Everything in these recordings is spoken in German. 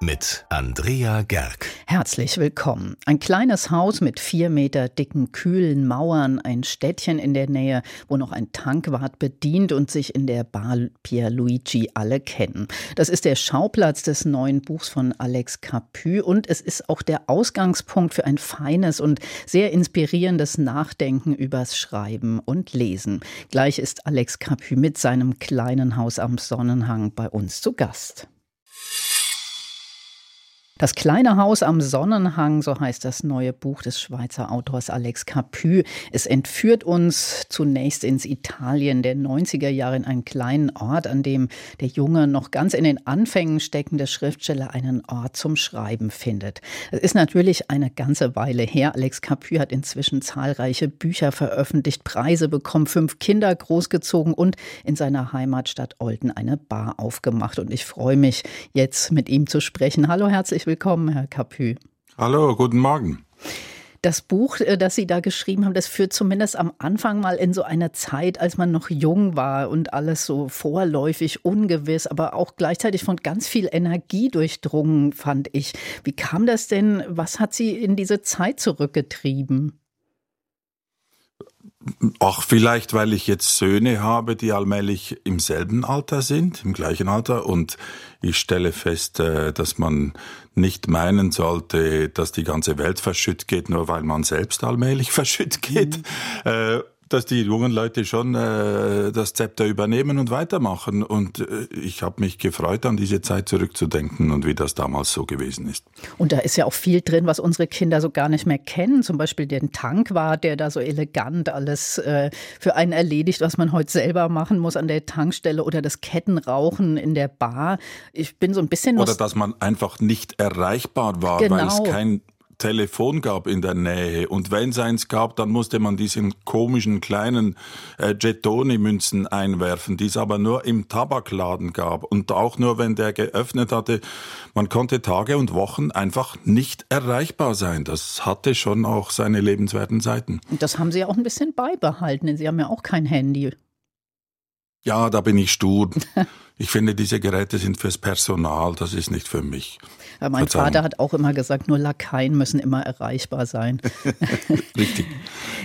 mit Andrea Gerg. Herzlich willkommen. Ein kleines Haus mit vier Meter dicken, kühlen Mauern, ein Städtchen in der Nähe, wo noch ein Tankwart bedient und sich in der Bar Pierluigi alle kennen. Das ist der Schauplatz des neuen Buchs von Alex Capu und es ist auch der Ausgangspunkt für ein feines und sehr inspirierendes Nachdenken übers Schreiben und Lesen. Gleich ist Alex Capu mit seinem kleinen Haus am Sonnenhang bei uns zu Gast. Das kleine Haus am Sonnenhang, so heißt das neue Buch des Schweizer Autors Alex Capu. Es entführt uns zunächst ins Italien der 90er Jahre in einen kleinen Ort, an dem der junge, noch ganz in den Anfängen steckende Schriftsteller einen Ort zum Schreiben findet. Es ist natürlich eine ganze Weile her. Alex Capu hat inzwischen zahlreiche Bücher veröffentlicht, Preise bekommen, fünf Kinder großgezogen und in seiner Heimatstadt Olten eine Bar aufgemacht. Und ich freue mich, jetzt mit ihm zu sprechen. Hallo, herzlich willkommen, Herr Capu. Hallo, guten Morgen. Das Buch, äh, das Sie da geschrieben haben, das führt zumindest am Anfang mal in so eine Zeit, als man noch jung war und alles so vorläufig, ungewiss, aber auch gleichzeitig von ganz viel Energie durchdrungen, fand ich. Wie kam das denn? Was hat Sie in diese Zeit zurückgetrieben? Ach, vielleicht, weil ich jetzt Söhne habe, die allmählich im selben Alter sind, im gleichen Alter. Und ich stelle fest, äh, dass man nicht meinen sollte, dass die ganze Welt verschütt geht, nur weil man selbst allmählich verschütt geht. Mhm dass die jungen Leute schon äh, das Zepter übernehmen und weitermachen. Und äh, ich habe mich gefreut, an diese Zeit zurückzudenken und wie das damals so gewesen ist. Und da ist ja auch viel drin, was unsere Kinder so gar nicht mehr kennen. Zum Beispiel den Tankwart, der da so elegant alles äh, für einen erledigt, was man heute selber machen muss an der Tankstelle oder das Kettenrauchen in der Bar. Ich bin so ein bisschen. Oder dass man einfach nicht erreichbar war, genau. weil es kein Telefon gab in der Nähe. Und wenn es eins gab, dann musste man diesen komischen kleinen äh, Jetoni-Münzen einwerfen, die es aber nur im Tabakladen gab. Und auch nur, wenn der geöffnet hatte. Man konnte Tage und Wochen einfach nicht erreichbar sein. Das hatte schon auch seine lebenswerten Seiten. Und das haben Sie ja auch ein bisschen beibehalten, denn Sie haben ja auch kein Handy. Ja, da bin ich stur. Ich finde, diese Geräte sind fürs Personal, das ist nicht für mich. Ja, mein Verzeihung. Vater hat auch immer gesagt, nur Lakaien müssen immer erreichbar sein. Richtig.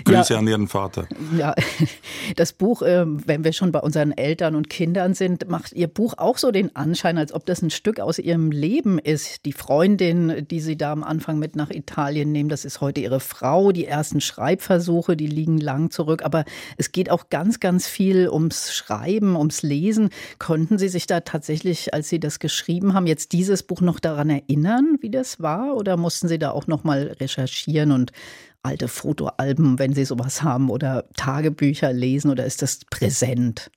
Grüße ja, an Ihren Vater. Ja, das Buch, ähm, wenn wir schon bei unseren Eltern und Kindern sind, macht Ihr Buch auch so den Anschein, als ob das ein Stück aus Ihrem Leben ist. Die Freundin, die Sie da am Anfang mit nach Italien nehmen, das ist heute Ihre Frau. Die ersten Schreibversuche, die liegen lang zurück. Aber es geht auch ganz, ganz viel ums Schreiben, ums Lesen. Konnten Sie sich da tatsächlich, als Sie das geschrieben haben, jetzt dieses Buch noch daran erinnern, wie das war? Oder mussten Sie da auch noch mal recherchieren und alte Fotoalben, wenn Sie sowas haben, oder Tagebücher lesen? Oder ist das präsent?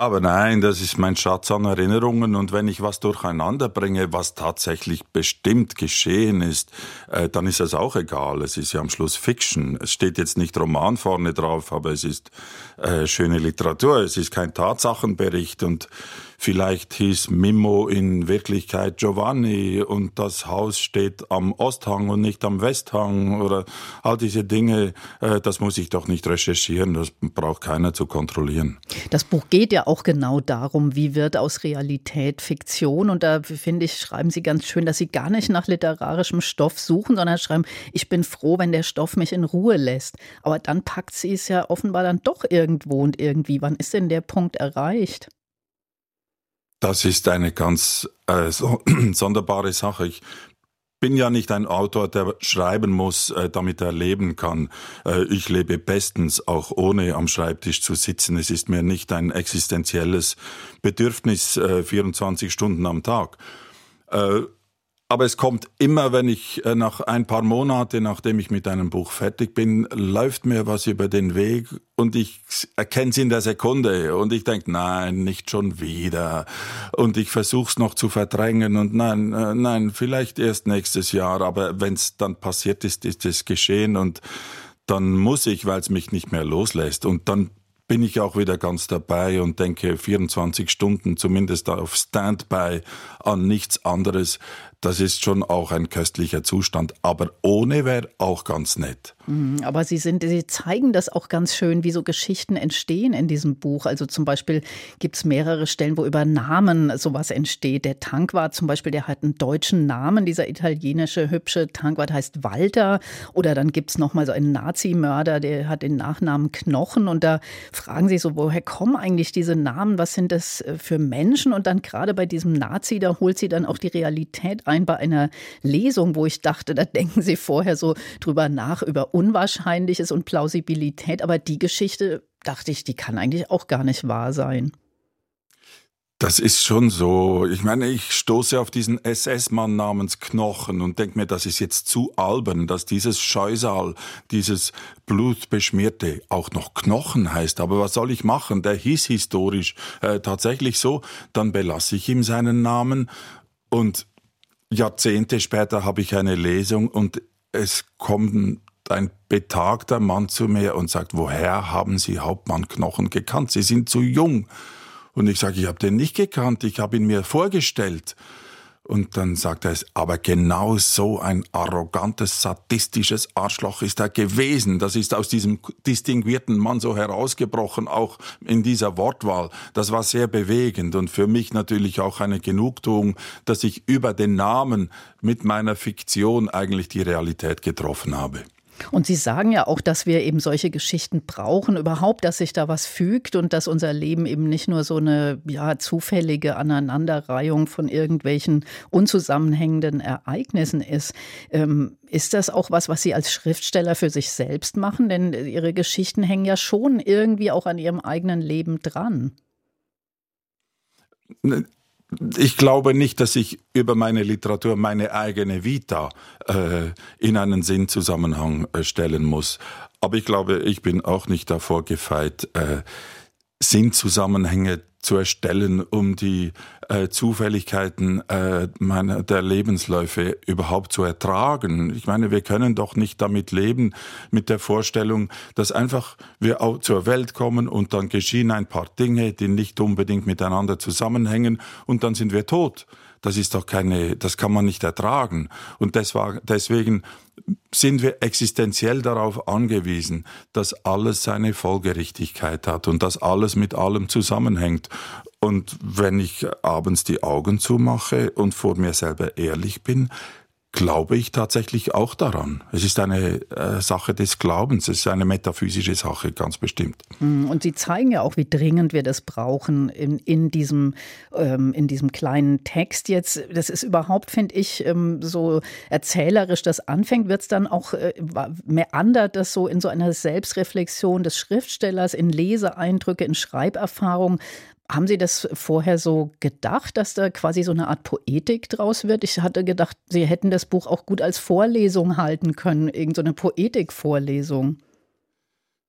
Aber nein, das ist mein Schatz an Erinnerungen und wenn ich was durcheinander bringe, was tatsächlich bestimmt geschehen ist, äh, dann ist es auch egal. Es ist ja am Schluss Fiction. Es steht jetzt nicht Roman vorne drauf, aber es ist äh, schöne Literatur. Es ist kein Tatsachenbericht und Vielleicht hieß Mimmo in Wirklichkeit Giovanni und das Haus steht am Osthang und nicht am Westhang oder all diese Dinge, äh, das muss ich doch nicht recherchieren, das braucht keiner zu kontrollieren. Das Buch geht ja auch genau darum, wie wird aus Realität Fiktion und da finde ich, schreiben Sie ganz schön, dass Sie gar nicht nach literarischem Stoff suchen, sondern schreiben, ich bin froh, wenn der Stoff mich in Ruhe lässt. Aber dann packt sie es ja offenbar dann doch irgendwo und irgendwie. Wann ist denn der Punkt erreicht? Das ist eine ganz äh, so, sonderbare Sache. Ich bin ja nicht ein Autor, der schreiben muss, äh, damit er leben kann. Äh, ich lebe bestens, auch ohne am Schreibtisch zu sitzen. Es ist mir nicht ein existenzielles Bedürfnis, äh, 24 Stunden am Tag. Aber es kommt immer, wenn ich äh, nach ein paar Monate, nachdem ich mit einem Buch fertig bin, läuft mir was über den Weg und ich erkenne es in der Sekunde und ich denke, nein, nicht schon wieder. Und ich versuche es noch zu verdrängen und nein, äh, nein, vielleicht erst nächstes Jahr. Aber wenn es dann passiert ist, ist es geschehen und dann muss ich, weil es mich nicht mehr loslässt. Und dann bin ich auch wieder ganz dabei und denke 24 Stunden zumindest auf Standby an nichts anderes. Das ist schon auch ein köstlicher Zustand. Aber ohne wäre auch ganz nett. Mhm, aber Sie sind, Sie zeigen das auch ganz schön, wie so Geschichten entstehen in diesem Buch. Also zum Beispiel gibt es mehrere Stellen, wo über Namen sowas entsteht. Der Tankwart zum Beispiel, der hat einen deutschen Namen. Dieser italienische hübsche Tankwart heißt Walter. Oder dann gibt es nochmal so einen Nazi-Mörder, der hat den Nachnamen Knochen. Und da fragen Sie so, woher kommen eigentlich diese Namen? Was sind das äh, für Menschen? Und dann gerade bei diesem Nazi, da holt sie dann auch die Realität ein bei einer Lesung, wo ich dachte, da denken Sie vorher so drüber nach, über Unwahrscheinliches und Plausibilität. Aber die Geschichte, dachte ich, die kann eigentlich auch gar nicht wahr sein. Das ist schon so. Ich meine, ich stoße auf diesen SS-Mann namens Knochen und denke mir, das ist jetzt zu albern, dass dieses Scheusal, dieses blutbeschmierte auch noch Knochen heißt. Aber was soll ich machen? Der hieß historisch äh, tatsächlich so. Dann belasse ich ihm seinen Namen und Jahrzehnte später habe ich eine Lesung und es kommt ein betagter Mann zu mir und sagt, woher haben Sie Hauptmann Knochen gekannt? Sie sind zu jung. Und ich sage, ich habe den nicht gekannt, ich habe ihn mir vorgestellt. Und dann sagt er, aber genau so ein arrogantes, sadistisches Arschloch ist er gewesen. Das ist aus diesem distinguierten Mann so herausgebrochen, auch in dieser Wortwahl. Das war sehr bewegend und für mich natürlich auch eine Genugtuung, dass ich über den Namen mit meiner Fiktion eigentlich die Realität getroffen habe. Und Sie sagen ja auch, dass wir eben solche Geschichten brauchen, überhaupt, dass sich da was fügt und dass unser Leben eben nicht nur so eine ja, zufällige Aneinanderreihung von irgendwelchen unzusammenhängenden Ereignissen ist. Ähm, ist das auch was, was Sie als Schriftsteller für sich selbst machen? Denn Ihre Geschichten hängen ja schon irgendwie auch an Ihrem eigenen Leben dran. Ich glaube nicht, dass ich über meine Literatur meine eigene Vita äh, in einen Sinnzusammenhang äh, stellen muss. Aber ich glaube, ich bin auch nicht davor gefeit, äh, Sinnzusammenhänge zu erstellen, um die äh, Zufälligkeiten äh, meiner, der Lebensläufe überhaupt zu ertragen. Ich meine, wir können doch nicht damit leben, mit der Vorstellung, dass einfach wir auch zur Welt kommen und dann geschehen ein paar Dinge, die nicht unbedingt miteinander zusammenhängen und dann sind wir tot. Das ist doch keine, das kann man nicht ertragen. Und deswegen sind wir existenziell darauf angewiesen, dass alles seine Folgerichtigkeit hat und dass alles mit allem zusammenhängt. Und wenn ich abends die Augen zumache und vor mir selber ehrlich bin, glaube ich tatsächlich auch daran. Es ist eine äh, Sache des Glaubens, es ist eine metaphysische Sache, ganz bestimmt. Hm, und Sie zeigen ja auch, wie dringend wir das brauchen in, in, diesem, ähm, in diesem kleinen Text jetzt. Das ist überhaupt, finde ich, ähm, so erzählerisch das anfängt, wird es dann auch äh, meandert das so in so einer Selbstreflexion des Schriftstellers, in Leseeindrücke, in Schreiberfahrung. Haben Sie das vorher so gedacht, dass da quasi so eine Art Poetik draus wird? Ich hatte gedacht, Sie hätten das Buch auch gut als Vorlesung halten können, irgendeine so Poetikvorlesung.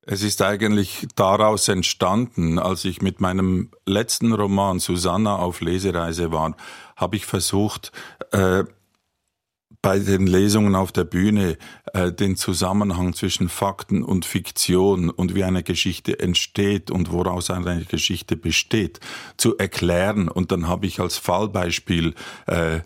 Es ist eigentlich daraus entstanden, als ich mit meinem letzten Roman Susanna auf Lesereise war, habe ich versucht, äh, bei den Lesungen auf der Bühne äh, den Zusammenhang zwischen Fakten und Fiktion und wie eine Geschichte entsteht und woraus eine Geschichte besteht, zu erklären. Und dann habe ich als Fallbeispiel äh,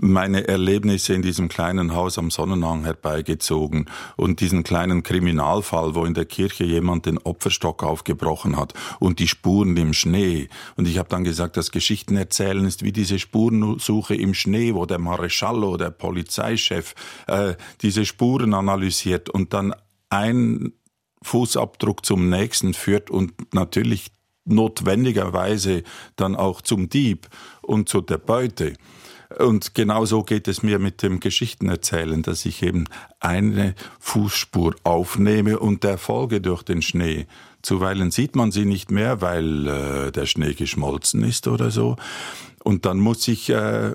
meine Erlebnisse in diesem kleinen Haus am Sonnenhang herbeigezogen und diesen kleinen Kriminalfall, wo in der Kirche jemand den Opferstock aufgebrochen hat und die Spuren im Schnee. Und ich habe dann gesagt, das Geschichtenerzählen ist wie diese Spurensuche im Schnee, wo der Mareschallo, der Polizeichef, äh, diese Spuren analysiert und dann ein Fußabdruck zum nächsten führt und natürlich notwendigerweise dann auch zum Dieb und zu der Beute. Und genauso geht es mir mit dem Geschichtenerzählen, dass ich eben eine Fußspur aufnehme und der folge durch den Schnee. Zuweilen sieht man sie nicht mehr, weil äh, der Schnee geschmolzen ist oder so. Und dann muss ich äh,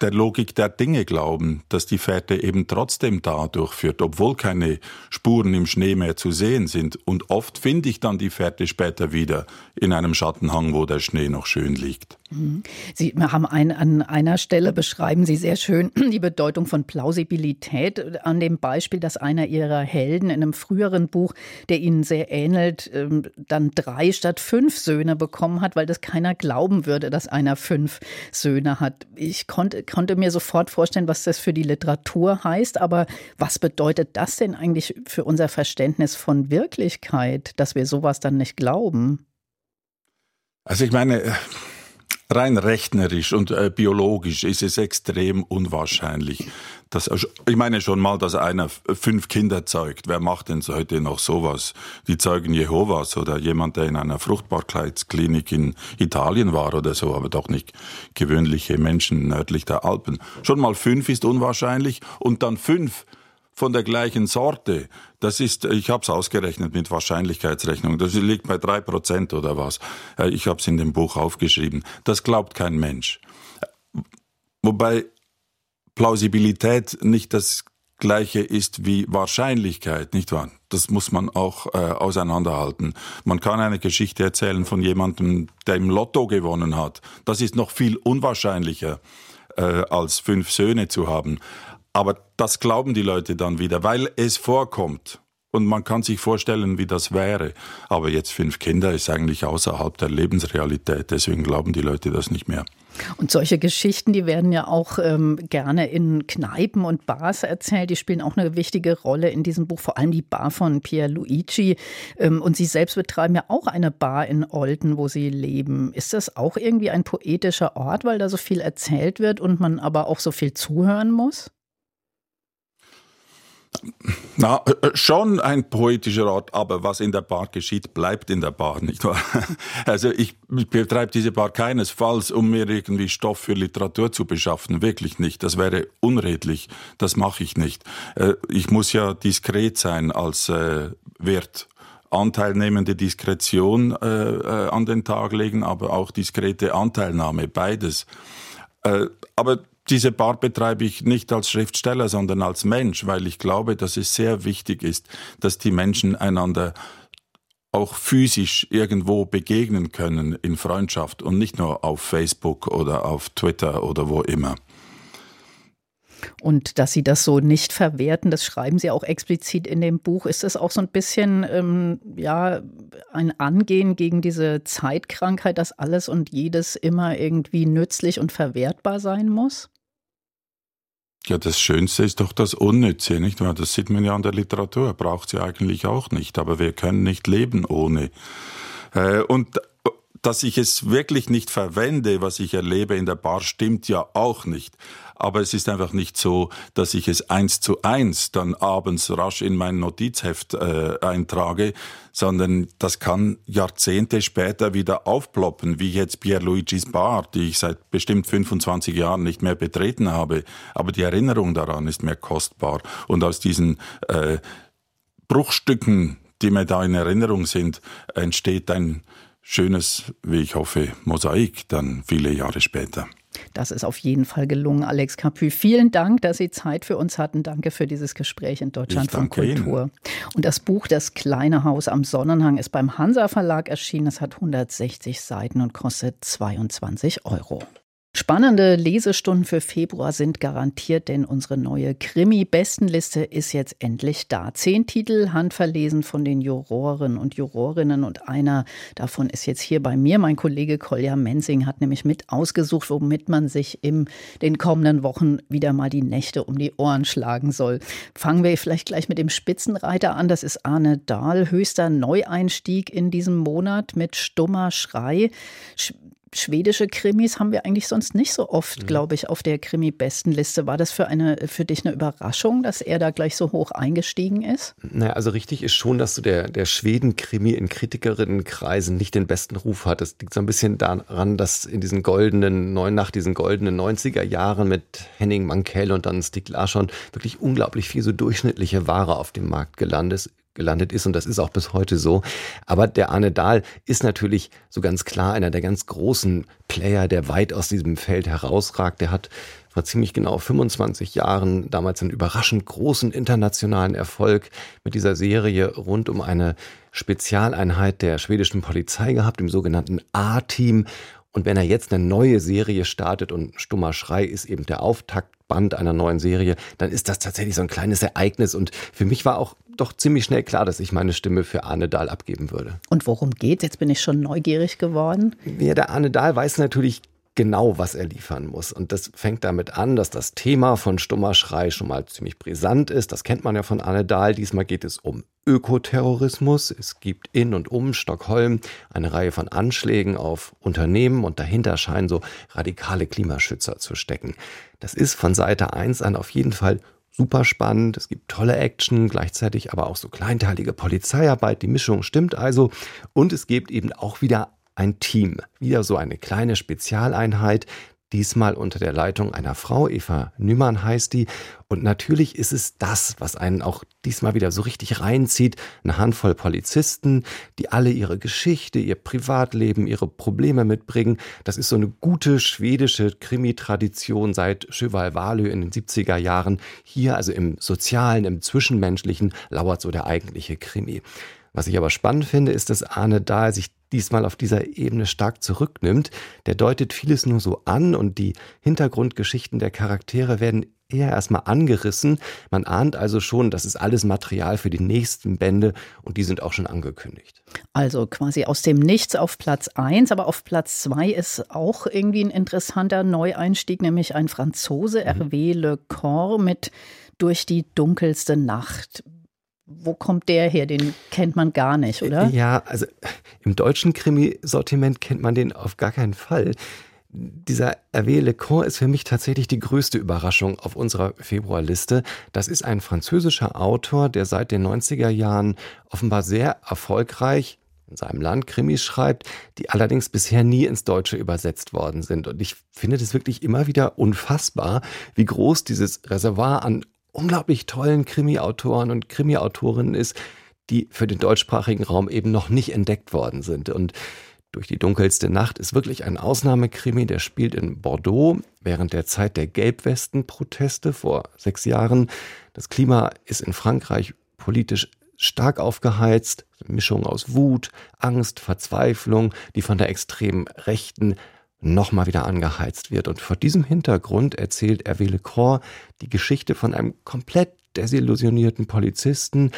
der Logik der Dinge glauben, dass die Fährte eben trotzdem da durchführt, obwohl keine Spuren im Schnee mehr zu sehen sind. Und oft finde ich dann die Fährte später wieder in einem Schattenhang, wo der Schnee noch schön liegt. Mhm. Sie haben ein, an einer Stelle beschreiben Sie sehr schön die Bedeutung von Plausibilität an dem Beispiel, dass einer Ihrer Helden in einem früheren Buch, der Ihnen sehr ähnelt, ähm, dann drei statt fünf Söhne bekommen hat, weil das keiner glauben würde, dass einer fünf Söhne hat. Ich konnte, konnte mir sofort vorstellen, was das für die Literatur heißt, aber was bedeutet das denn eigentlich für unser Verständnis von Wirklichkeit, dass wir sowas dann nicht glauben? Also ich meine, rein rechnerisch und äh, biologisch ist es extrem unwahrscheinlich. Dass, ich meine schon mal, dass einer fünf Kinder zeugt. Wer macht denn heute noch sowas? Die Zeugen Jehovas oder jemand, der in einer Fruchtbarkeitsklinik in Italien war oder so, aber doch nicht gewöhnliche Menschen nördlich der Alpen. Schon mal fünf ist unwahrscheinlich und dann fünf von der gleichen Sorte. Das ist, ich habe es ausgerechnet mit Wahrscheinlichkeitsrechnung. Das liegt bei drei Prozent oder was. Äh, ich habe es in dem Buch aufgeschrieben. Das glaubt kein Mensch. Wobei Plausibilität nicht das gleiche ist wie Wahrscheinlichkeit, nicht wahr? Das muss man auch äh, auseinanderhalten. Man kann eine Geschichte erzählen von jemandem, der im Lotto gewonnen hat. Das ist noch viel unwahrscheinlicher äh, als fünf Söhne zu haben. Aber das glauben die Leute dann wieder, weil es vorkommt. Und man kann sich vorstellen, wie das wäre. Aber jetzt fünf Kinder ist eigentlich außerhalb der Lebensrealität. Deswegen glauben die Leute das nicht mehr. Und solche Geschichten, die werden ja auch ähm, gerne in Kneipen und Bars erzählt. Die spielen auch eine wichtige Rolle in diesem Buch, vor allem die Bar von Pierluigi. Ähm, und Sie selbst betreiben ja auch eine Bar in Olten, wo Sie leben. Ist das auch irgendwie ein poetischer Ort, weil da so viel erzählt wird und man aber auch so viel zuhören muss? Na, äh, äh, schon ein poetischer Ort, aber was in der Bar geschieht, bleibt in der Bar, nicht wahr? Also ich, betreibe diese Bar keinesfalls, um mir irgendwie Stoff für Literatur zu beschaffen, wirklich nicht. Das wäre unredlich, das mache ich nicht. Äh, ich muss ja diskret sein als Wert anteilnehmende Diskretion an den Tag legen, aber auch diskrete Anteilnahme, beides. Aber diese Bar betreibe ich nicht als Schriftsteller, sondern als Mensch, weil ich glaube, dass es sehr wichtig ist, dass die Menschen einander auch physisch irgendwo begegnen können in Freundschaft und nicht nur auf Facebook oder auf Twitter oder wo immer. Und dass Sie das so nicht verwerten, das schreiben Sie auch explizit in dem Buch. Ist das auch so ein bisschen ähm, ja, ein Angehen gegen diese Zeitkrankheit, dass alles und jedes immer irgendwie nützlich und verwertbar sein muss? Ja, das Schönste ist doch das Unnütze, nicht wahr? Das sieht man ja an der Literatur, braucht sie eigentlich auch nicht, aber wir können nicht leben ohne. Äh, und dass ich es wirklich nicht verwende, was ich erlebe in der Bar, stimmt ja auch nicht. Aber es ist einfach nicht so, dass ich es eins zu eins dann abends rasch in mein Notizheft äh, eintrage, sondern das kann Jahrzehnte später wieder aufploppen, wie jetzt Pierluigis Bar, die ich seit bestimmt 25 Jahren nicht mehr betreten habe. Aber die Erinnerung daran ist mir kostbar. Und aus diesen äh, Bruchstücken, die mir da in Erinnerung sind, entsteht ein schönes, wie ich hoffe, Mosaik dann viele Jahre später. Das ist auf jeden Fall gelungen, Alex Capu. Vielen Dank, dass Sie Zeit für uns hatten. Danke für dieses Gespräch in Deutschland von Kultur. Ihnen. Und das Buch Das kleine Haus am Sonnenhang ist beim Hansa Verlag erschienen. Es hat 160 Seiten und kostet 22 Euro. Spannende Lesestunden für Februar sind garantiert, denn unsere neue Krimi-Bestenliste ist jetzt endlich da. Zehn Titel handverlesen von den Juroren und Jurorinnen und einer davon ist jetzt hier bei mir. Mein Kollege Kolja Mensing hat nämlich mit ausgesucht, womit man sich in den kommenden Wochen wieder mal die Nächte um die Ohren schlagen soll. Fangen wir vielleicht gleich mit dem Spitzenreiter an. Das ist Arne Dahl, höchster Neueinstieg in diesem Monat mit Stummer Schrei schwedische Krimis haben wir eigentlich sonst nicht so oft, mhm. glaube ich, auf der Krimi-Bestenliste. War das für, eine, für dich eine Überraschung, dass er da gleich so hoch eingestiegen ist? Naja, also richtig ist schon, dass so der, der Schweden-Krimi in Kritikerinnenkreisen nicht den besten Ruf hat. Das liegt so ein bisschen daran, dass in diesen goldenen, neun, nach diesen goldenen 90er Jahren mit Henning Mankell und dann Stig Larsson wirklich unglaublich viel so durchschnittliche Ware auf dem Markt gelandet gelandet ist und das ist auch bis heute so. Aber der Arne Dahl ist natürlich so ganz klar einer der ganz großen Player, der weit aus diesem Feld herausragt. Der hat vor ziemlich genau 25 Jahren damals einen überraschend großen internationalen Erfolg mit dieser Serie rund um eine Spezialeinheit der schwedischen Polizei gehabt, im sogenannten A-Team. Und wenn er jetzt eine neue Serie startet und Stummer Schrei ist eben der Auftaktband einer neuen Serie, dann ist das tatsächlich so ein kleines Ereignis. Und für mich war auch doch ziemlich schnell klar, dass ich meine Stimme für Arne Dahl abgeben würde. Und worum geht's? Jetzt bin ich schon neugierig geworden. Ja, der Arne Dahl weiß natürlich genau, was er liefern muss. Und das fängt damit an, dass das Thema von Stummer Schrei schon mal ziemlich brisant ist. Das kennt man ja von Anne Dahl. Diesmal geht es um Ökoterrorismus. Es gibt in und um Stockholm eine Reihe von Anschlägen auf Unternehmen und dahinter scheinen so radikale Klimaschützer zu stecken. Das ist von Seite 1 an auf jeden Fall super spannend. Es gibt tolle Action, gleichzeitig aber auch so kleinteilige Polizeiarbeit. Die Mischung stimmt also. Und es gibt eben auch wieder ein Team, wieder so eine kleine Spezialeinheit, diesmal unter der Leitung einer Frau, Eva Nümann heißt die. Und natürlich ist es das, was einen auch diesmal wieder so richtig reinzieht. Eine Handvoll Polizisten, die alle ihre Geschichte, ihr Privatleben, ihre Probleme mitbringen. Das ist so eine gute schwedische Krimi-Tradition seit Cheval Valö in den 70er Jahren. Hier also im Sozialen, im Zwischenmenschlichen lauert so der eigentliche Krimi. Was ich aber spannend finde, ist, dass Arne Dahl sich diesmal auf dieser Ebene stark zurücknimmt. Der deutet vieles nur so an und die Hintergrundgeschichten der Charaktere werden eher erstmal angerissen. Man ahnt also schon, das ist alles Material für die nächsten Bände und die sind auch schon angekündigt. Also quasi aus dem Nichts auf Platz 1, aber auf Platz 2 ist auch irgendwie ein interessanter Neueinstieg, nämlich ein Franzose, mhm. Hervé Le Corps mit Durch die dunkelste Nacht wo kommt der her? Den kennt man gar nicht, oder? Ja, also im deutschen Krimi-Sortiment kennt man den auf gar keinen Fall. Dieser Hervé Lecoq ist für mich tatsächlich die größte Überraschung auf unserer Februarliste. Das ist ein französischer Autor, der seit den 90er Jahren offenbar sehr erfolgreich in seinem Land Krimis schreibt, die allerdings bisher nie ins Deutsche übersetzt worden sind. Und ich finde das wirklich immer wieder unfassbar, wie groß dieses Reservoir an unglaublich tollen Krimi-Autoren und Krimi-Autorinnen ist, die für den deutschsprachigen Raum eben noch nicht entdeckt worden sind. Und durch die dunkelste Nacht ist wirklich ein Ausnahmekrimi, der spielt in Bordeaux während der Zeit der Gelbwesten-Proteste vor sechs Jahren. Das Klima ist in Frankreich politisch stark aufgeheizt, Mischung aus Wut, Angst, Verzweiflung, die von der extremen Rechten nochmal wieder angeheizt wird. Und vor diesem Hintergrund erzählt Hervé Lecor die Geschichte von einem komplett desillusionierten Polizisten,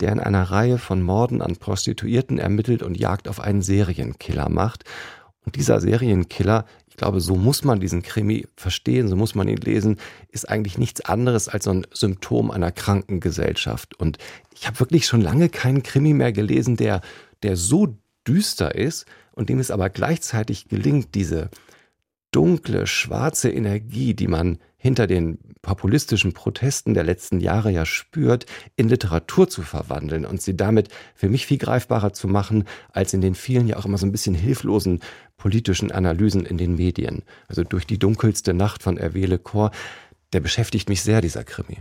der in einer Reihe von Morden an Prostituierten ermittelt und Jagd auf einen Serienkiller macht. Und dieser Serienkiller, ich glaube, so muss man diesen Krimi verstehen, so muss man ihn lesen, ist eigentlich nichts anderes als so ein Symptom einer kranken Gesellschaft. Und ich habe wirklich schon lange keinen Krimi mehr gelesen, der, der so düster ist und dem es aber gleichzeitig gelingt, diese dunkle, schwarze Energie, die man hinter den populistischen Protesten der letzten Jahre ja spürt, in Literatur zu verwandeln und sie damit für mich viel greifbarer zu machen, als in den vielen ja auch immer so ein bisschen hilflosen politischen Analysen in den Medien. Also durch die dunkelste Nacht von Hervé Lecor, der beschäftigt mich sehr, dieser Krimi.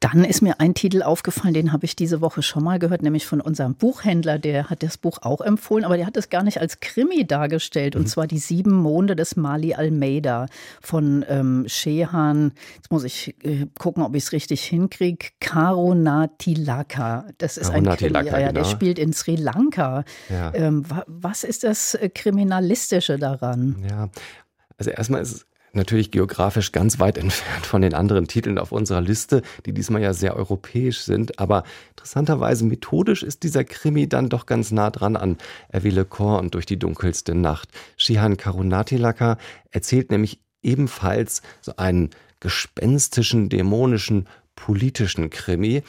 Dann ist mir ein Titel aufgefallen, den habe ich diese Woche schon mal gehört, nämlich von unserem Buchhändler. Der hat das Buch auch empfohlen, aber der hat es gar nicht als Krimi dargestellt. Und mhm. zwar die sieben Monde des Mali Almeida von ähm, Shehan. Jetzt muss ich äh, gucken, ob ich es richtig hinkriege. Karunatilaka. Das ist ein Krimi. Ja, ja, der genau. spielt in Sri Lanka. Ja. Ähm, was ist das äh, Kriminalistische daran? Ja, also erstmal ist es natürlich geografisch ganz weit entfernt von den anderen Titeln auf unserer Liste, die diesmal ja sehr europäisch sind. Aber interessanterweise methodisch ist dieser Krimi dann doch ganz nah dran an Erwile Kor und durch die dunkelste Nacht. Shihan Karunatilaka erzählt nämlich ebenfalls so einen gespenstischen, dämonischen, politischen Krimi.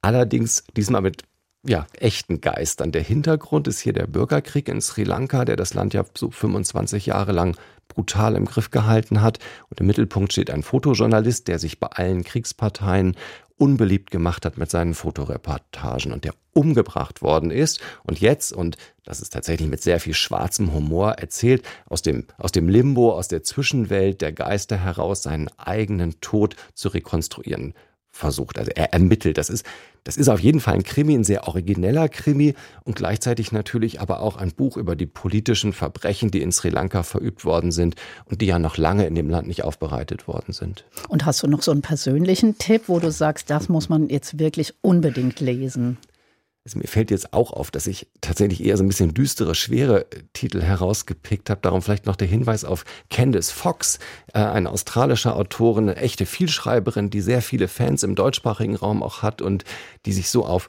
Allerdings diesmal mit ja, echten Geistern. Der Hintergrund ist hier der Bürgerkrieg in Sri Lanka, der das Land ja so 25 Jahre lang brutal im Griff gehalten hat. Und im Mittelpunkt steht ein Fotojournalist, der sich bei allen Kriegsparteien unbeliebt gemacht hat mit seinen Fotoreportagen und der umgebracht worden ist und jetzt, und das ist tatsächlich mit sehr viel schwarzem Humor erzählt, aus dem, aus dem Limbo, aus der Zwischenwelt der Geister heraus seinen eigenen Tod zu rekonstruieren versucht. Also er ermittelt. Das ist, das ist auf jeden Fall ein Krimi, ein sehr origineller Krimi und gleichzeitig natürlich aber auch ein Buch über die politischen Verbrechen, die in Sri Lanka verübt worden sind und die ja noch lange in dem Land nicht aufbereitet worden sind. Und hast du noch so einen persönlichen Tipp, wo du sagst, das muss man jetzt wirklich unbedingt lesen? Also mir fällt jetzt auch auf, dass ich tatsächlich eher so ein bisschen düstere, schwere äh, Titel herausgepickt habe. Darum vielleicht noch der Hinweis auf Candice Fox, äh, eine australische Autorin, eine echte Vielschreiberin, die sehr viele Fans im deutschsprachigen Raum auch hat und die sich so auf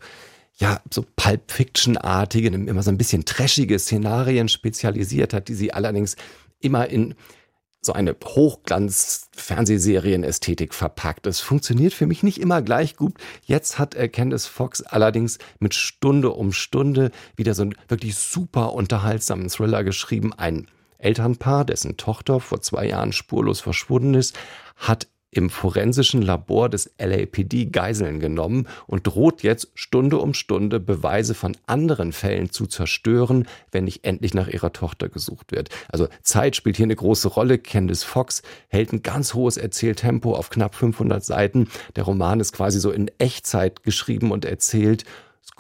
ja, so Pulp Fiction-artige, immer so ein bisschen trashige Szenarien spezialisiert hat, die sie allerdings immer in so eine Hochglanz-Fernsehserien-Ästhetik verpackt. Das funktioniert für mich nicht immer gleich gut. Jetzt hat Candice Fox allerdings mit Stunde um Stunde wieder so einen wirklich super unterhaltsamen Thriller geschrieben. Ein Elternpaar, dessen Tochter vor zwei Jahren spurlos verschwunden ist, hat im forensischen Labor des LAPD Geiseln genommen und droht jetzt Stunde um Stunde Beweise von anderen Fällen zu zerstören, wenn nicht endlich nach ihrer Tochter gesucht wird. Also Zeit spielt hier eine große Rolle. Candice Fox hält ein ganz hohes Erzähltempo auf knapp 500 Seiten. Der Roman ist quasi so in Echtzeit geschrieben und erzählt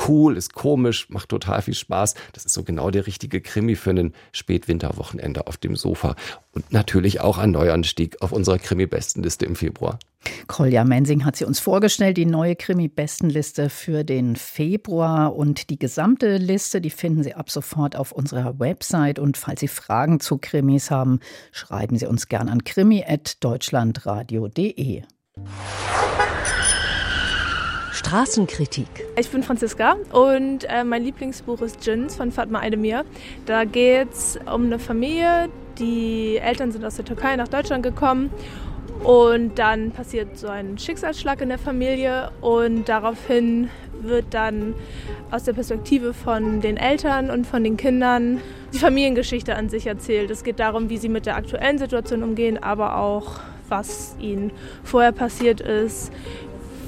cool, ist komisch, macht total viel Spaß. Das ist so genau der richtige Krimi für ein Spätwinterwochenende auf dem Sofa. Und natürlich auch ein Neuanstieg auf unserer Krimi-Bestenliste im Februar. Kolja Mensing hat sie uns vorgestellt, die neue Krimi-Bestenliste für den Februar. Und die gesamte Liste, die finden Sie ab sofort auf unserer Website. Und falls Sie Fragen zu Krimis haben, schreiben Sie uns gern an krimi.deutschlandradio.de. Straßenkritik. Ich bin Franziska und äh, mein Lieblingsbuch ist Jins von Fatma Aydemir. Da geht es um eine Familie, die Eltern sind aus der Türkei nach Deutschland gekommen und dann passiert so ein Schicksalsschlag in der Familie und daraufhin wird dann aus der Perspektive von den Eltern und von den Kindern die Familiengeschichte an sich erzählt. Es geht darum, wie sie mit der aktuellen Situation umgehen, aber auch was ihnen vorher passiert ist,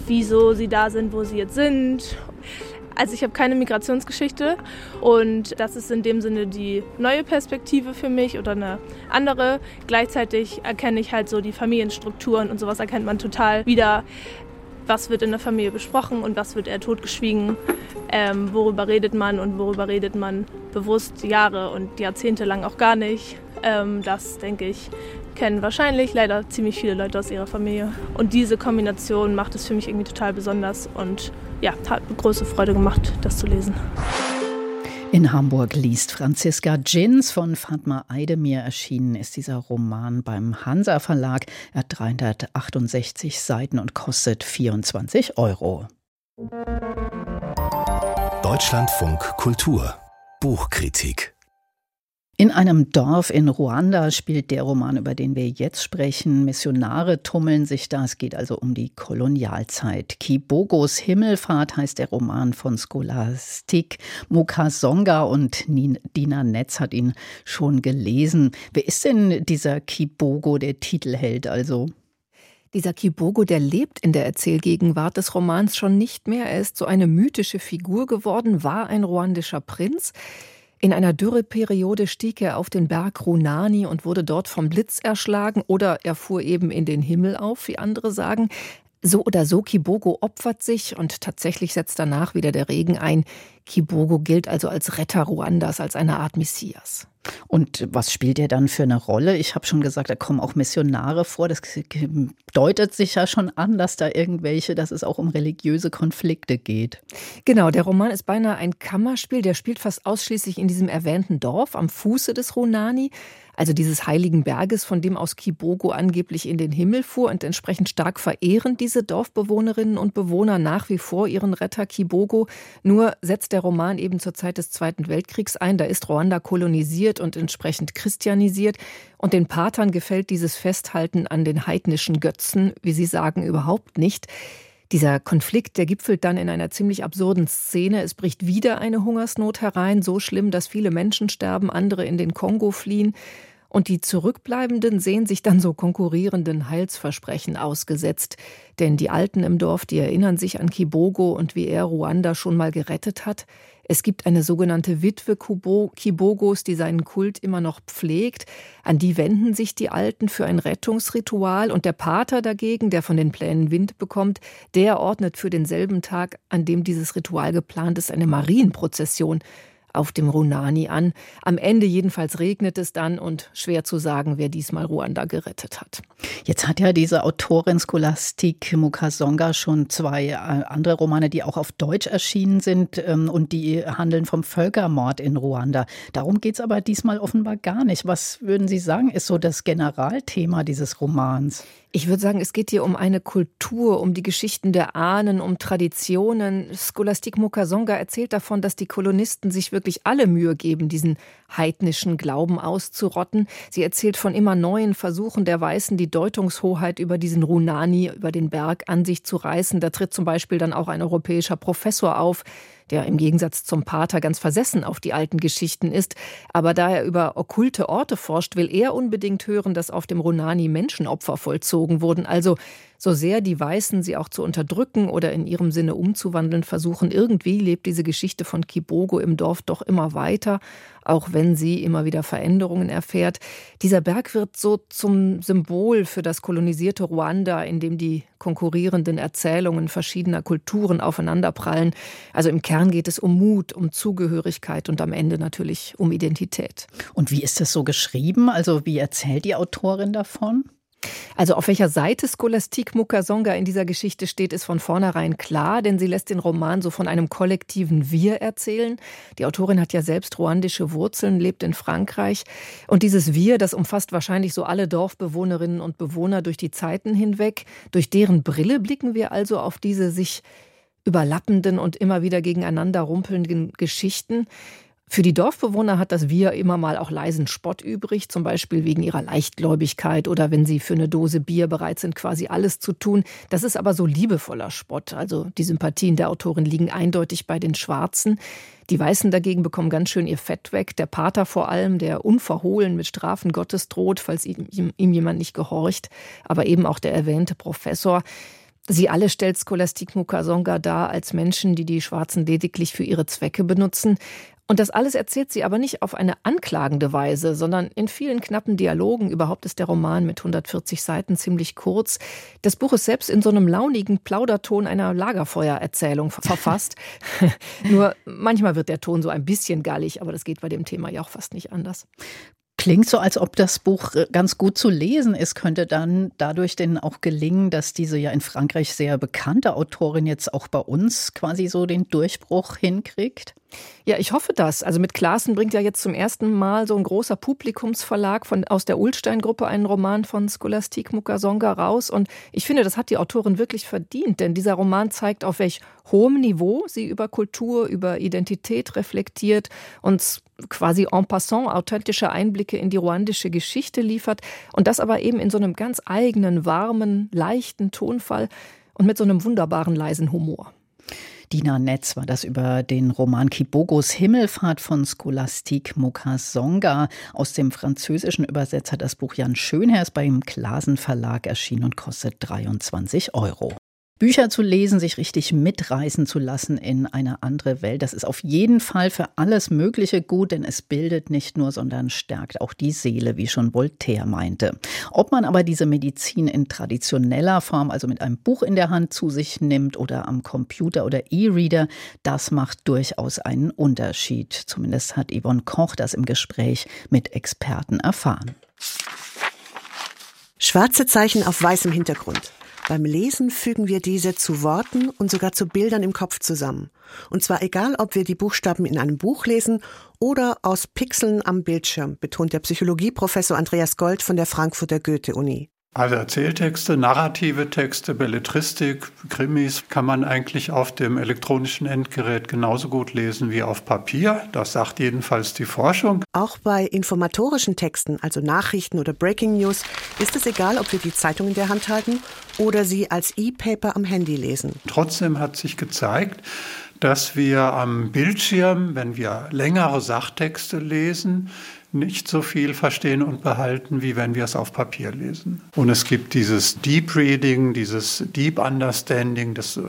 wieso sie da sind, wo sie jetzt sind. Also ich habe keine Migrationsgeschichte und das ist in dem Sinne die neue Perspektive für mich oder eine andere. Gleichzeitig erkenne ich halt so die Familienstrukturen und sowas erkennt man total wieder. Was wird in der Familie besprochen und was wird eher totgeschwiegen? Ähm, worüber redet man und worüber redet man bewusst Jahre und Jahrzehnte lang auch gar nicht? Ähm, das, denke ich, kennen wahrscheinlich leider ziemlich viele Leute aus ihrer Familie. Und diese Kombination macht es für mich irgendwie total besonders und ja, hat große Freude gemacht, das zu lesen. In Hamburg liest Franziska Jins von Fatma Eidemir erschienen ist dieser Roman beim Hansa Verlag. Er hat 368 Seiten und kostet 24 Euro. Deutschlandfunk Kultur Buchkritik in einem Dorf in Ruanda spielt der Roman, über den wir jetzt sprechen. Missionare tummeln sich da. Es geht also um die Kolonialzeit. Kibogos Himmelfahrt heißt der Roman von Scholastik Mukasonga und Dina Netz hat ihn schon gelesen. Wer ist denn dieser Kibogo, der Titelheld also? Dieser Kibogo, der lebt in der Erzählgegenwart des Romans schon nicht mehr. Er ist so eine mythische Figur geworden, war ein ruandischer Prinz. In einer Dürreperiode stieg er auf den Berg Runani und wurde dort vom Blitz erschlagen oder er fuhr eben in den Himmel auf, wie andere sagen. So oder so, Kibogo opfert sich und tatsächlich setzt danach wieder der Regen ein. Kibogo gilt also als Retter Ruandas, als eine Art Messias. Und was spielt er dann für eine Rolle? Ich habe schon gesagt, da kommen auch Missionare vor. Das deutet sich ja schon an, dass da irgendwelche, dass es auch um religiöse Konflikte geht. Genau, der Roman ist beinahe ein Kammerspiel. Der spielt fast ausschließlich in diesem erwähnten Dorf am Fuße des Runani also dieses heiligen Berges, von dem aus Kibogo angeblich in den Himmel fuhr und entsprechend stark verehren diese Dorfbewohnerinnen und Bewohner nach wie vor ihren Retter Kibogo. Nur setzt der Roman eben zur Zeit des Zweiten Weltkriegs ein. Da ist Ruanda kolonisiert und entsprechend christianisiert. Und den Patern gefällt dieses Festhalten an den heidnischen Götzen, wie sie sagen, überhaupt nicht. Dieser Konflikt, der gipfelt dann in einer ziemlich absurden Szene. Es bricht wieder eine Hungersnot herein, so schlimm, dass viele Menschen sterben, andere in den Kongo fliehen. Und die Zurückbleibenden sehen sich dann so konkurrierenden Heilsversprechen ausgesetzt. Denn die Alten im Dorf, die erinnern sich an Kibogo und wie er Ruanda schon mal gerettet hat. Es gibt eine sogenannte Witwe Kibogos, die seinen Kult immer noch pflegt. An die wenden sich die Alten für ein Rettungsritual. Und der Pater dagegen, der von den Plänen Wind bekommt, der ordnet für denselben Tag, an dem dieses Ritual geplant ist, eine Marienprozession. Auf dem Runani an. Am Ende jedenfalls regnet es dann und schwer zu sagen, wer diesmal Ruanda gerettet hat. Jetzt hat ja diese Autorin Scholastik Mukasonga schon zwei äh, andere Romane, die auch auf Deutsch erschienen sind ähm, und die handeln vom Völkermord in Ruanda. Darum geht es aber diesmal offenbar gar nicht. Was würden Sie sagen, ist so das Generalthema dieses Romans? Ich würde sagen, es geht hier um eine Kultur, um die Geschichten der Ahnen, um Traditionen. Scholastik Mukasonga erzählt davon, dass die Kolonisten sich wirklich alle Mühe geben, diesen heidnischen Glauben auszurotten. Sie erzählt von immer neuen Versuchen der Weißen, die Deutungshoheit über diesen Runani, über den Berg an sich zu reißen. Da tritt zum Beispiel dann auch ein europäischer Professor auf, der im Gegensatz zum Pater ganz versessen auf die alten Geschichten ist. Aber da er über okkulte Orte forscht, will er unbedingt hören, dass auf dem Runani Menschenopfer vollzogen wurden. Also so sehr die Weißen sie auch zu unterdrücken oder in ihrem Sinne umzuwandeln versuchen, irgendwie lebt diese Geschichte von Kibogo im Dorf doch immer weiter, auch wenn sie immer wieder Veränderungen erfährt. Dieser Berg wird so zum Symbol für das kolonisierte Ruanda, in dem die konkurrierenden Erzählungen verschiedener Kulturen aufeinanderprallen. Also im Kern geht es um Mut, um Zugehörigkeit und am Ende natürlich um Identität. Und wie ist das so geschrieben? Also wie erzählt die Autorin davon? Also auf welcher Seite Scholastik Mukasonga in dieser Geschichte steht, ist von vornherein klar, denn sie lässt den Roman so von einem kollektiven Wir erzählen. Die Autorin hat ja selbst ruandische Wurzeln, lebt in Frankreich. Und dieses Wir, das umfasst wahrscheinlich so alle Dorfbewohnerinnen und Bewohner durch die Zeiten hinweg. Durch deren Brille blicken wir also auf diese sich überlappenden und immer wieder gegeneinander rumpelnden Geschichten. Für die Dorfbewohner hat das Wir immer mal auch leisen Spott übrig, zum Beispiel wegen ihrer Leichtgläubigkeit oder wenn sie für eine Dose Bier bereit sind, quasi alles zu tun. Das ist aber so liebevoller Spott. Also die Sympathien der Autorin liegen eindeutig bei den Schwarzen. Die Weißen dagegen bekommen ganz schön ihr Fett weg. Der Pater vor allem, der unverhohlen mit Strafen Gottes droht, falls ihm, ihm jemand nicht gehorcht. Aber eben auch der erwähnte Professor. Sie alle stellt Scholastik Mukasonga dar als Menschen, die die Schwarzen lediglich für ihre Zwecke benutzen. Und das alles erzählt sie aber nicht auf eine anklagende Weise, sondern in vielen knappen Dialogen. Überhaupt ist der Roman mit 140 Seiten ziemlich kurz. Das Buch ist selbst in so einem launigen Plauderton einer Lagerfeuererzählung verfasst. Nur manchmal wird der Ton so ein bisschen gallig, aber das geht bei dem Thema ja auch fast nicht anders. Klingt so, als ob das Buch äh, ganz gut zu lesen ist. Könnte dann dadurch denn auch gelingen, dass diese ja in Frankreich sehr bekannte Autorin jetzt auch bei uns quasi so den Durchbruch hinkriegt? Ja, ich hoffe das. Also mit Klaassen bringt ja jetzt zum ersten Mal so ein großer Publikumsverlag von, aus der Ulstein-Gruppe einen Roman von Scholastik Mukasonga raus. Und ich finde, das hat die Autorin wirklich verdient, denn dieser Roman zeigt, auf welch hohem Niveau sie über Kultur, über Identität reflektiert und quasi en passant authentische Einblicke in die ruandische Geschichte liefert. Und das aber eben in so einem ganz eigenen, warmen, leichten Tonfall und mit so einem wunderbaren, leisen Humor. Dina Netz war das über den Roman Kibogos Himmelfahrt von Scholastique Mukasonga. Aus dem Französischen Übersetzer das Buch Jan Schönherr ist beim Klasen Verlag erschienen und kostet 23 Euro. Bücher zu lesen, sich richtig mitreißen zu lassen in eine andere Welt, das ist auf jeden Fall für alles Mögliche gut, denn es bildet nicht nur, sondern stärkt auch die Seele, wie schon Voltaire meinte. Ob man aber diese Medizin in traditioneller Form, also mit einem Buch in der Hand zu sich nimmt oder am Computer oder E-Reader, das macht durchaus einen Unterschied. Zumindest hat Yvonne Koch das im Gespräch mit Experten erfahren. Schwarze Zeichen auf weißem Hintergrund. Beim Lesen fügen wir diese zu Worten und sogar zu Bildern im Kopf zusammen. Und zwar egal, ob wir die Buchstaben in einem Buch lesen oder aus Pixeln am Bildschirm, betont der Psychologieprofessor Andreas Gold von der Frankfurter Goethe-Uni. Also Erzähltexte, narrative Texte, Belletristik, Krimis kann man eigentlich auf dem elektronischen Endgerät genauso gut lesen wie auf Papier. Das sagt jedenfalls die Forschung. Auch bei informatorischen Texten, also Nachrichten oder Breaking News, ist es egal, ob wir die Zeitung in der Hand halten oder sie als E-Paper am Handy lesen. Trotzdem hat sich gezeigt, dass wir am Bildschirm, wenn wir längere Sachtexte lesen, nicht so viel verstehen und behalten, wie wenn wir es auf Papier lesen. Und es gibt dieses Deep Reading, dieses Deep Understanding, das äh,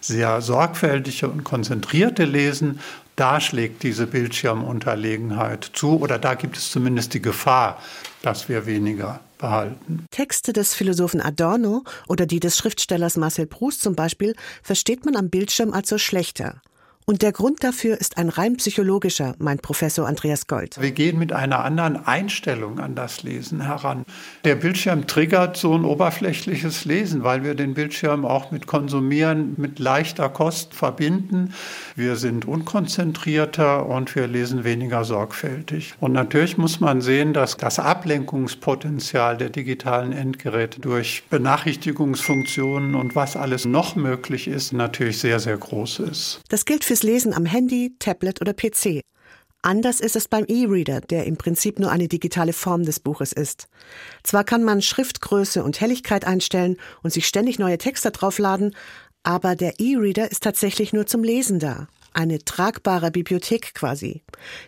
sehr sorgfältige und konzentrierte Lesen. Da schlägt diese Bildschirmunterlegenheit zu oder da gibt es zumindest die Gefahr, dass wir weniger behalten. Texte des Philosophen Adorno oder die des Schriftstellers Marcel Proust zum Beispiel versteht man am Bildschirm also schlechter. Und der Grund dafür ist ein rein psychologischer, meint Professor Andreas Gold. Wir gehen mit einer anderen Einstellung an das Lesen heran. Der Bildschirm triggert so ein oberflächliches Lesen, weil wir den Bildschirm auch mit Konsumieren, mit leichter Kost verbinden. Wir sind unkonzentrierter und wir lesen weniger sorgfältig. Und natürlich muss man sehen, dass das Ablenkungspotenzial der digitalen Endgeräte durch Benachrichtigungsfunktionen und was alles noch möglich ist, natürlich sehr, sehr groß ist. Das gilt für fürs Lesen am Handy, Tablet oder PC. Anders ist es beim E-Reader, der im Prinzip nur eine digitale Form des Buches ist. Zwar kann man Schriftgröße und Helligkeit einstellen und sich ständig neue Texte draufladen, aber der E-Reader ist tatsächlich nur zum Lesen da eine tragbare Bibliothek quasi,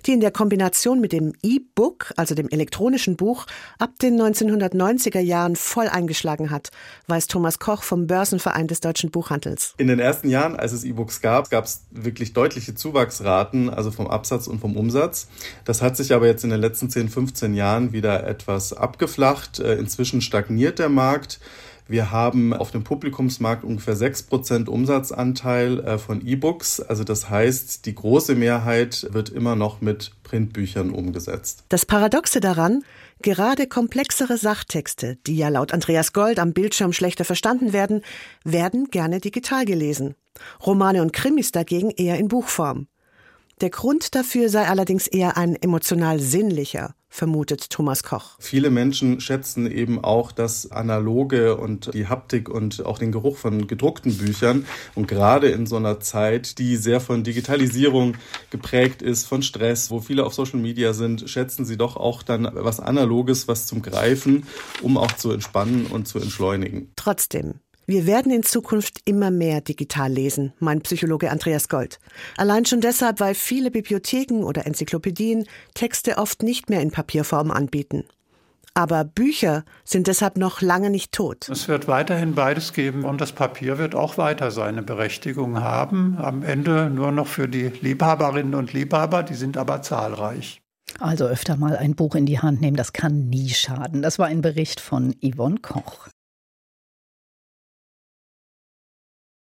die in der Kombination mit dem E-Book, also dem elektronischen Buch, ab den 1990er Jahren voll eingeschlagen hat, weiß Thomas Koch vom Börsenverein des deutschen Buchhandels. In den ersten Jahren, als es E-Books gab, gab es wirklich deutliche Zuwachsraten, also vom Absatz und vom Umsatz. Das hat sich aber jetzt in den letzten 10, 15 Jahren wieder etwas abgeflacht. Äh, inzwischen stagniert der Markt. Wir haben auf dem Publikumsmarkt ungefähr 6% Umsatzanteil äh, von E-Books. Also das heißt, die große Mehrheit wird immer noch mit Printbüchern umgesetzt. Das Paradoxe daran, gerade komplexere Sachtexte, die ja laut Andreas Gold am Bildschirm schlechter verstanden werden, werden gerne digital gelesen. Romane und Krimis dagegen eher in Buchform. Der Grund dafür sei allerdings eher ein emotional sinnlicher, vermutet Thomas Koch. Viele Menschen schätzen eben auch das Analoge und die Haptik und auch den Geruch von gedruckten Büchern. Und gerade in so einer Zeit, die sehr von Digitalisierung geprägt ist, von Stress, wo viele auf Social Media sind, schätzen sie doch auch dann was Analoges, was zum Greifen, um auch zu entspannen und zu entschleunigen. Trotzdem, wir werden in Zukunft immer mehr digital lesen, meint Psychologe Andreas Gold. Allein schon deshalb, weil viele Bibliotheken oder Enzyklopädien Texte oft nicht mehr in Papierform anbieten. Aber Bücher sind deshalb noch lange nicht tot. Es wird weiterhin beides geben und das Papier wird auch weiter seine Berechtigung haben. Am Ende nur noch für die Liebhaberinnen und Liebhaber, die sind aber zahlreich. Also öfter mal ein Buch in die Hand nehmen, das kann nie schaden. Das war ein Bericht von Yvonne Koch.